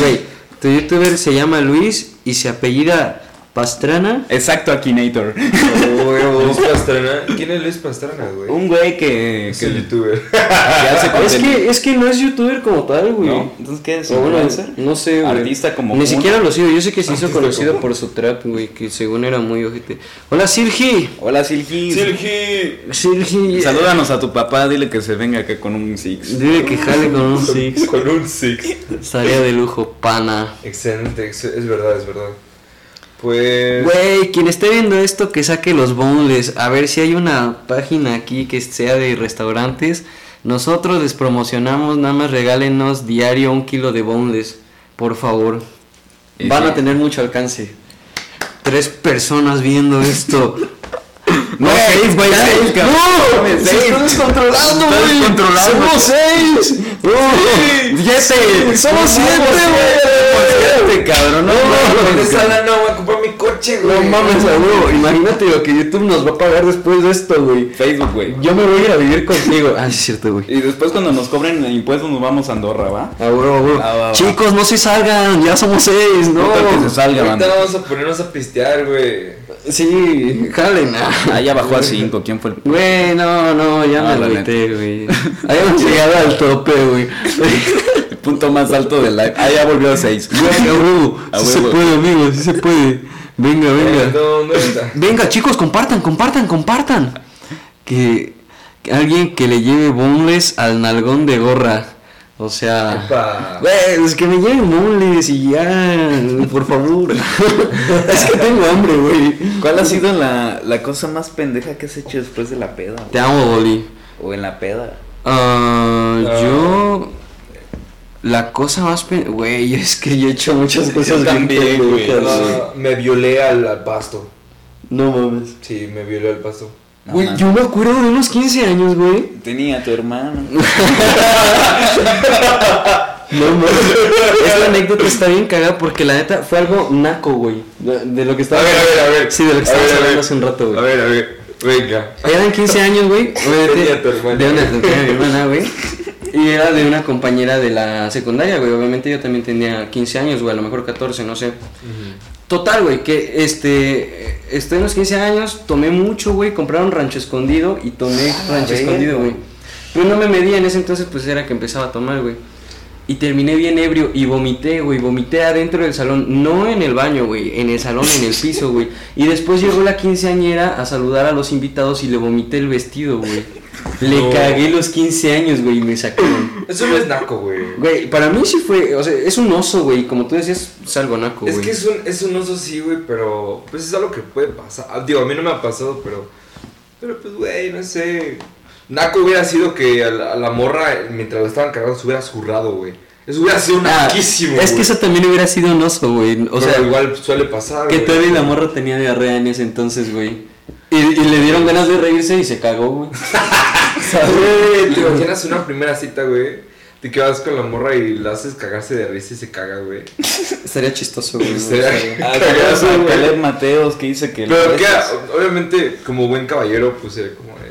güey. Tu youtuber se llama Luis y se apellida Pastrana. Exacto, Akinator. Luis Pastrana. ¿Quién es Luis Pastrana, güey? Un güey que, Es que, el youtuber. que hace Es que, es que no es youtuber como tal, güey. ¿No? Entonces, ¿qué es? Bueno, no sé, güey. Artista como Ni uno. siquiera lo sigo. Yo sé que se hizo conocido como- por su trap, güey, que según era muy ojete. Hola, Sirgi. Hola, Silgi. Silgi. Sirgi. Salúdanos a tu papá, dile que se venga acá con un six. Dile que jale con un six. Con un six. Estaría de lujo, pana. Excelente, ex- es verdad, es verdad. Pues. Güey, quien esté viendo esto, que saque los boneless. A ver si hay una página aquí que sea de restaurantes. Nosotros les promocionamos, nada más regálenos diario un kilo de boneless. Por favor. Van a tener mucho alcance. Tres personas viendo esto. No, seis, güey, seis, cabrón. ¡No! Mames, ¡Se seis. está descontrolando, Se está güey! descontrolando. ¡Somos seis! ¡No! ¡Siete! ¡Somos siete, güey! Cabrón, no No, esa lana voy a comprar mi coche, güey. No mames, huevo. Imagínate lo que YouTube nos va a pagar después de esto, güey. Facebook, güey. Yo me voy a ir a vivir contigo. Ah, es cierto, güey. Y después cuando nos cobren impuestos nos vamos a Andorra, ¿va? Ah, va. Chicos, no se salgan. Ya somos seis, ¿no? Puta que se salga, Ahorita vamos a ponernos a pistear, güey. Sí, jalen. Ah, ya bajó a cinco, ¿quién fue el Güey, no, no, ya Ah, me agüité, güey. Habíamos llegado al tope, güey. el punto más alto del live? Ah, ya volvió a seis. Güey, a huevo. A Sí se puede, amigos, sí se puede. Venga, venga. ¿Dónde está? Venga, chicos, compartan, compartan, compartan. Que, que alguien que le lleve boneless al nalgón de gorra. O sea, Epa. güey, es que me lleguen moles y ya, por favor. es que tengo hambre, güey. ¿Cuál ha sido la, la cosa más pendeja que has hecho después de la peda? Te amo, Boli. O en la peda. Ah, Ah. yo. La cosa más. pen- Güey, es que yo he hecho muchas cosas bien también, güey. me violé al, al pasto. No mames. Sí, me violé al pasto. No, Güey, yo me acuerdo de unos 15 años, güey. Tenía a tu hermano. No mames. Esta anécdota está bien cagada porque la neta fue algo naco, güey. De, de lo que estaba. A ver, a ver, a ver. Sí, de lo que estábamos hablando hace un rato, güey. A ver, a ver. Venga. Eran 15 años, güey. obviamente, Tenía tu hermana. De una, mi hermana, güey. Y era de una compañera de la secundaria, güey. Obviamente yo también tenía 15 años, güey. A lo mejor 14, no sé. Total, güey, que este. Estoy en los 15 años, tomé mucho, güey. Compraron rancho escondido y tomé Ah, rancho escondido, güey. Pero no me medía en ese entonces, pues era que empezaba a tomar, güey. Y terminé bien ebrio y vomité, güey. Vomité adentro del salón. No en el baño, güey. En el salón, en el piso, güey. Y después llegó la quinceañera a saludar a los invitados y le vomité el vestido, güey. Le No. cagué los 15 años, güey, y me sacaron. Eso no es naco, güey. Güey, para mí sí fue, o sea, es un oso, güey. Como tú decías, es algo naco, güey. Es que es un, es un oso sí, güey, pero pues es algo que puede pasar. Ah, Digo, a mí no me ha pasado, pero pero pues güey, no sé. Naco hubiera sido que a la, a la morra mientras la estaban cargando se hubiera zurrado, güey. Eso hubiera sido Ah, naquísimo. Es que eso también hubiera sido un oso, güey. O Pero sea, igual suele pasar, que güey. todavía la morra tenía diarrea en ese entonces, güey. Y, y le dieron ganas de reírse y se cagó, güey. Güey, ¿te imaginas una primera cita, güey? De que vas con la morra y la haces cagarse de risa y se caga, güey. Estaría chistoso, güey. Estaría- Ah, Cagazo, ¿te güey. Caleb Mateos que dice que Pero que, obviamente, como buen caballero, pues era como de.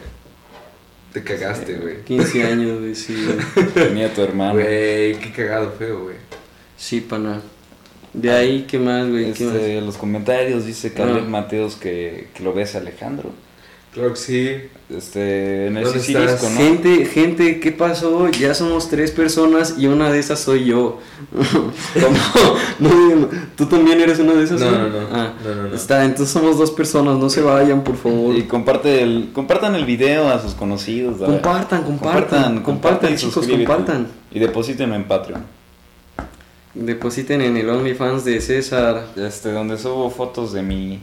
Te cagaste, güey. 15 años, güey, sí, güey. Tenía a tu hermano. Güey, qué cagado feo, güey. Sí, pana. De ahí, ¿qué más, güey? ¿Qué más? Este, en los comentarios dice Caleb Ah. Mateos que, que lo ves a Alejandro. Claro que sí. Este, en el ¿Dónde Sicilisco, estás? ¿no? Gente, gente, ¿qué pasó? Ya somos tres personas y una de esas soy yo. ¿Cómo? No, no, ¿Tú también eres una de esas? No, no, no. Ah, No, no, no. Está, entonces somos dos personas, no se vayan, por favor. Y comparte el, compartan el video a sus conocidos. ¿verdad? Compartan, compartan, compartan, y chicos, compartan. Y deposítenlo en Patreon. Depositen en el OnlyFans de César. Este, donde subo fotos de mi,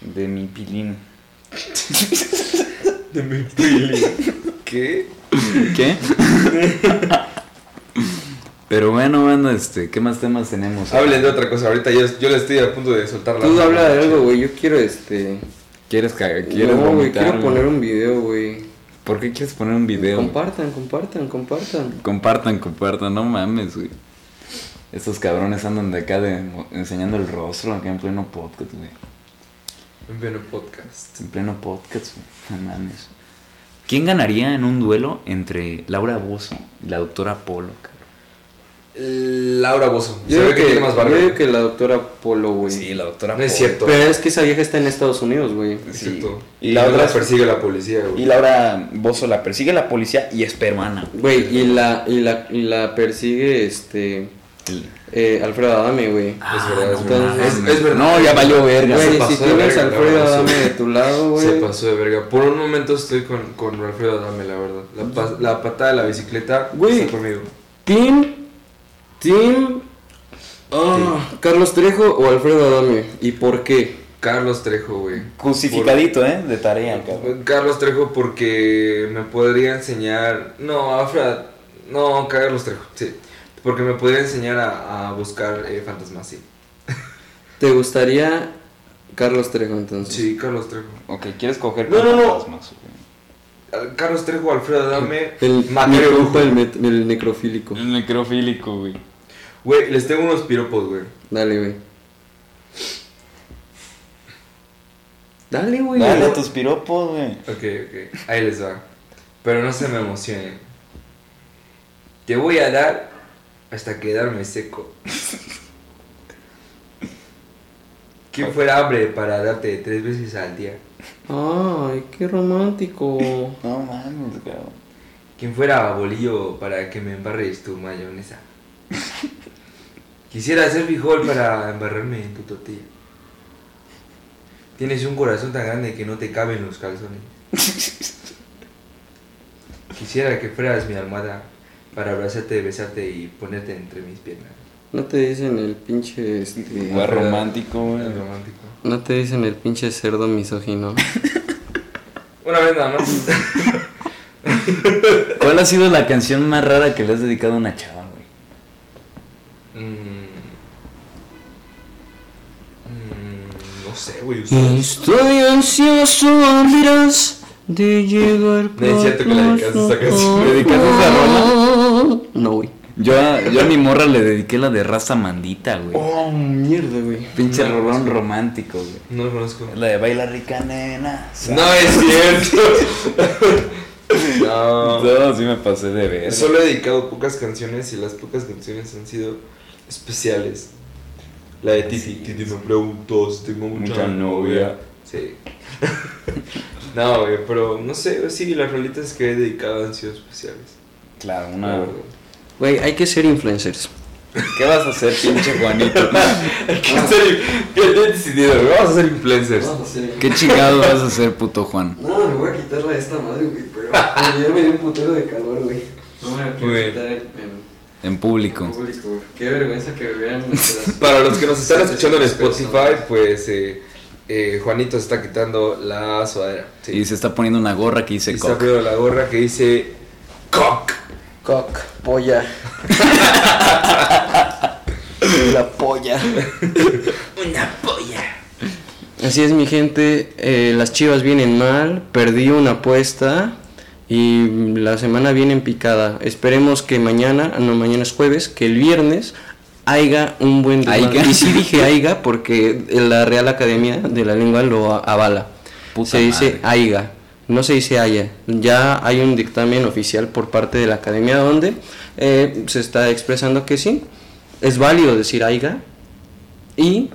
de mi pilín. De mi pili. ¿Qué? ¿Qué? Pero bueno, bueno, este, ¿qué más temas tenemos? Hablen de otra cosa. Ahorita yo, yo le estoy a punto de soltar la. Tú habla de algo, güey. Yo quiero este. ¿Quieres cagar? ¿Quieres No, güey, quiero poner un video, güey. ¿Por qué quieres poner un video? Compartan, compartan, compartan. Compartan, compartan, no mames, güey. Estos cabrones andan de acá de, enseñando el rostro acá en pleno podcast, güey. En pleno podcast. En pleno podcast, güey. No mames. ¿Quién ganaría en un duelo entre Laura Bozo y la doctora Polo, cabrón? Laura Bozo. Yo Se creo ve que, que, tiene más yo creo que la doctora Polo, güey. Sí, la doctora No es cierto. Pero es que esa vieja está en Estados Unidos, güey. Es Sí. cierto. Y Y la la otra es- persigue la policía, güey. Y Laura Bozo la persigue la policía y es peruana. Güey, y la, y la, y la persigue este. Eh, Alfredo Adame, güey. Es verdad, es no verdad. Es, es verdad. No, ya valió verga. se Güey, si tienes verga, a Alfredo. Adame de tu lado, Se güey. pasó de verga. Por un momento estoy con, con Alfredo Adame, la verdad. La, pa- la patada de la bicicleta Güey. está conmigo. Team. Team. ah, Carlos Trejo o Alfredo Adame. ¿Y por qué? Carlos Trejo, güey. Justificadito, ¿eh? De tarea, cabrón. Carlos Trejo porque me podría enseñar... No, Alfred... No, Carlos Trejo, sí. Porque me podría enseñar a, a buscar eh, fantasmas, sí. ¿Te gustaría Carlos Trejo entonces? Sí, Carlos Trejo. Ok, ¿quieres coger No, no, no. fantasmas? Al- Carlos Trejo, Alfredo Adame, El, compa, el, met- el necrofílico. El necrofílico, güey. Güey, les tengo unos piropos, güey. Dale, güey. Dale, güey. Dale tus piropos, güey. Ok, ok. Ahí les va. Pero no se me emocionen. Te voy a dar hasta quedarme seco. ¿Quién fuera hambre para darte tres veces al día? Ay, qué romántico. No mames, cabrón. ¿Quién fuera bolillo para que me embarres tu mayonesa? Quisiera ser frijol para embarrarme en tu tortilla. Tienes un corazón tan grande que no te caben los calzones. Quisiera que fueras mi almohada para abrazarte, besarte y ponerte entre mis piernas. No te dicen el pinche. Este, romántico, güey. Romántico. no te dicen el pinche cerdo misógino. Una vez nada más. ¿Cuál ha sido la canción más rara que le has dedicado a una chava, güey? Mm. Mm, no sé, güey. Estoy ansioso, miras, de llegar No es cierto que le dedicaste esa canción. ¿Le dedicaste esa No, güey. Yo a, yo a mi morra le dediqué la de raza mandita, güey. Oh, mierda, güey. Pinche no, rolón no. romántico, güey. No lo conozco. La de baila rica nena. No es cierto. no. No, sí me pasé de ver. Solo he dedicado pocas canciones y las pocas canciones han sido especiales. La de Titi, Titi me preguntó si tengo mucha, Mucha novia. Sí. no, güey, pero no sé, sí, las rolitas que he dedicado han sido especiales. Claro, la una. verdad. Güey, hay que ser influencers. ¿Qué vas a hacer, pinche Juanito? Hay que ser, ya he decidido, güey, vamos a ser influencers. ¿Qué chingado vas a hacer, puto Juan? No, me voy a quitar la de esta madre, güey, pero ya me dio un putero de calor, güey. No me quiero Güey. quitar en, En público. en público, güey. Qué vergüenza que me vean. Para los que nos están escuchando en Spotify, pues eh, eh, Juanito se está quitando la sudadera. Sí. Y se está poniendo una gorra que Y dice está poniendo la gorra que dice Cock. Cock, polla. la polla. Una polla. Así es, mi gente. eh, las chivas vienen mal. Perdí una apuesta. Y la semana viene en picada. Esperemos que mañana, no, mañana es jueves, que el viernes haya un buen desmadre. Y sí dije haiga porque la Real Academia de la Lengua lo avala. Puta se dice madre. aiga, no se dice haya. Ya hay un dictamen oficial por parte de la Academia donde eh, se está expresando que sí, es válido decir aiga y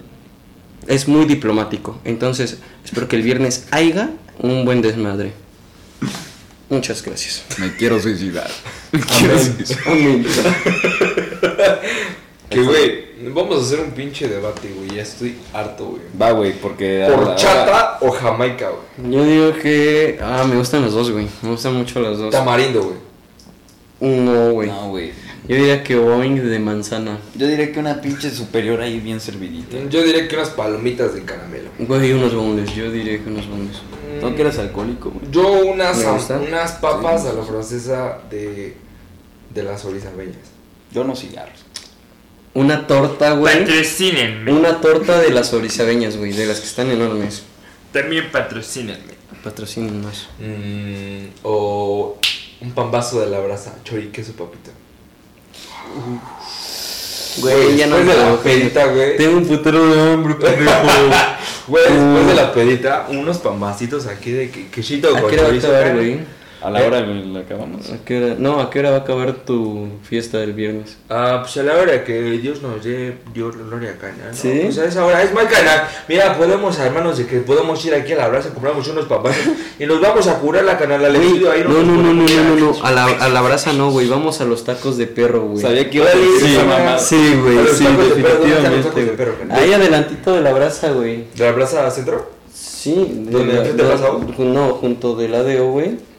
es muy diplomático. Entonces, espero que el viernes haya un buen desmadre. Muchas gracias. Me quiero suicidar. Amén. Amén. Que güey, vamos a hacer un pinche debate, güey. Ya estoy harto, güey. Va, güey, porque. ¿Horchata o Jamaica, güey? Yo digo que. Ah, me gustan los dos, güey. Me gustan mucho los dos. Tamarindo, güey. No, güey. No, güey. Yo diría que Boeing de manzana. Yo diría que una pinche superior ahí bien servidita. Yo diría que unas palomitas de caramelo. Güey, unos bondes. Yo diría que unos bondes. ¿No que eres alcohólico, güey? Yo unas, unas papas a la francesa de, de las orizabeñas. Yo no cigarros. Una torta, güey. Patrocínenme. Una torta de las orizabeñas, güey. De las que están enormes. También patrocínenme. Patrocinen más. Mm, o un pambazo de la brasa, chori, queso, papita. Güey, ya no después de la pedita, güey. Tengo un putero de hambre, pendejo. Güey, después de la pedita, unos pambacitos aquí de que- quechito ¿A con chorizo, güey? A la hora güey, la acabamos. ¿A qué hora? No, ¿a qué hora va a acabar tu fiesta del viernes? Ah, pues a la hora que Dios nos dé Dios gloria acá, ¿no? ¿Sí? Pues a esa hora es más canal. Mira, podemos, hermanos, de que podemos ir aquí a la brasa, compramos unos papás y nos vamos a curar la canal al estudio. Ahí no, no, no, no, no, no, no. A la, a la brasa no, güey. Vamos a los tacos de perro, güey. Sabía que iba a decir sí, esa mamá. Sí, güey, A los sí, tacos de perro, ¿dónde están los tacos definitivamente. de perro, pendejo? Ahí adelantito de la brasa, güey. ¿De la plaza centro? Sí. de ¿Dónde? la- ¿Enfrente de de- O? No, junto del ADO, güey.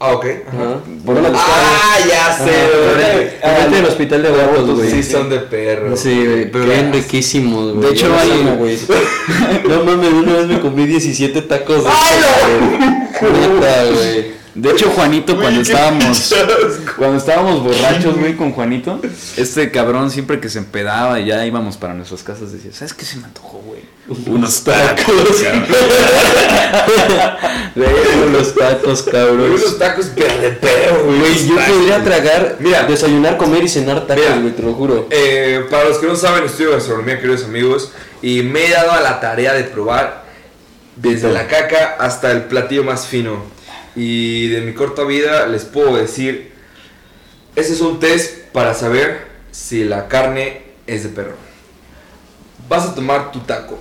Ah, ok. Ajá. Bueno, Ah, ya sé, güey. Enfrente del hospital de abortos, güey. Sí, son de perro. Sí, güey, pero bien riquísimos, güey. De hecho, hay- güey. No mames, una vez me comí 17 tacos de güey. Neta, güey. De hecho, Juanito, cuando estábamos. Cuando estábamos borrachos, güey, con Juanito, este cabrón siempre que se empedaba y ya íbamos para nuestras casas decía, ¿sabes qué se me antojó, güey? Unos tacos. Güey, los tacos, cabrón. Unos tacos pero de güey. Güey, yo Tacos. podría tragar, Mira. desayunar, comer y cenar tacos, Mira. güey, te lo juro. Eh, para los que no saben, estudio gastronomía, queridos amigos, y me he dado a la tarea de probar desde la caca hasta el platillo más fino. Y de mi corta vida les puedo decir, ese es un test para saber si la carne es de perro. Vas a tomar tu taco,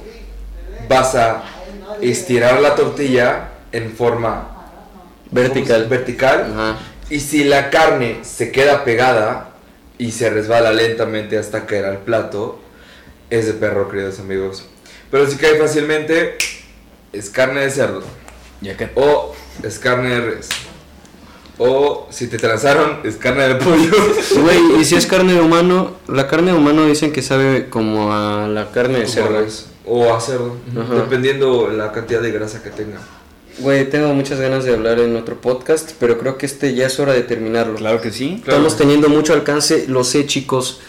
vas a estirar la tortilla en forma Vertical. vertical Ajá. y si la carne se queda pegada y se resbala lentamente hasta caer al plato, es de perro, queridos amigos. Pero si cae fácilmente, es carne de cerdo Ya que o es carne de res. O si te transaron, es carne de pollo. Güey, y si es carne de humano, la carne de humano dicen que sabe como a la carne de cerdo. O a cerdo, Ajá. dependiendo la cantidad de grasa que tenga. Güey, tengo muchas ganas de hablar en otro podcast, pero creo que este ya es hora de terminarlo. Claro que sí. Claro. Estamos teniendo mucho alcance, lo sé chicos.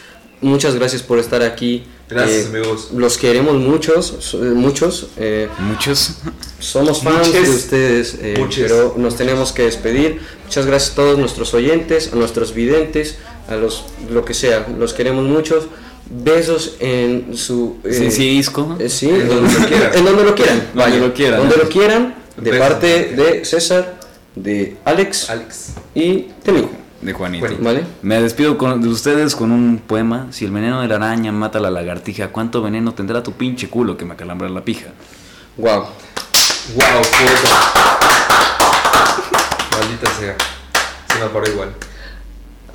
Muchas gracias por estar aquí. Gracias, Eh, amigos. Los queremos muchos, eh, muchos. eh, Muchos. somos fans de ustedes, eh, pero nos tenemos que despedir. Muchas gracias a todos nuestros oyentes, a nuestros videntes, a los lo que sea. Los queremos muchos. Besos en su eh, Sin cisco. eh, sí, En donde lo quieran. en donde lo quieran. Donde vaya, lo quieran. Donde lo quieran. De Besos. parte de César, de Alex Alex. y de mí. De Juanito. Juanito. ¿Vale? Me despido con- de ustedes con un poema. Si el veneno de la araña mata a la lagartija, ¿cuánto veneno tendrá tu pinche culo que me acalambra la pija? Wow. Wow, puta. Maldita sea. Se me paró igual.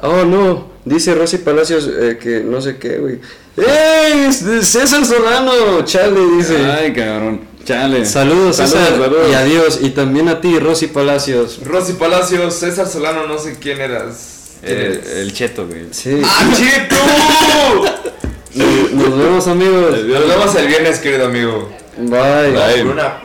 Oh no, dice Rosy Palacios eh, que no sé qué, güey. De César Solano, chale, dice. Ay, cabrón. Chale. Saludos, César, saludos. y adiós. Y también a ti, Rosy Palacios. Rosy Palacios, César Solano, no sé quién eras. ¿Quién Eh, eres? el cheto, güey. Sí. ¡Ah, Cheto! Nos vemos, amigos. Nos vemos el viernes, querido amigo. Bye. Bye. Una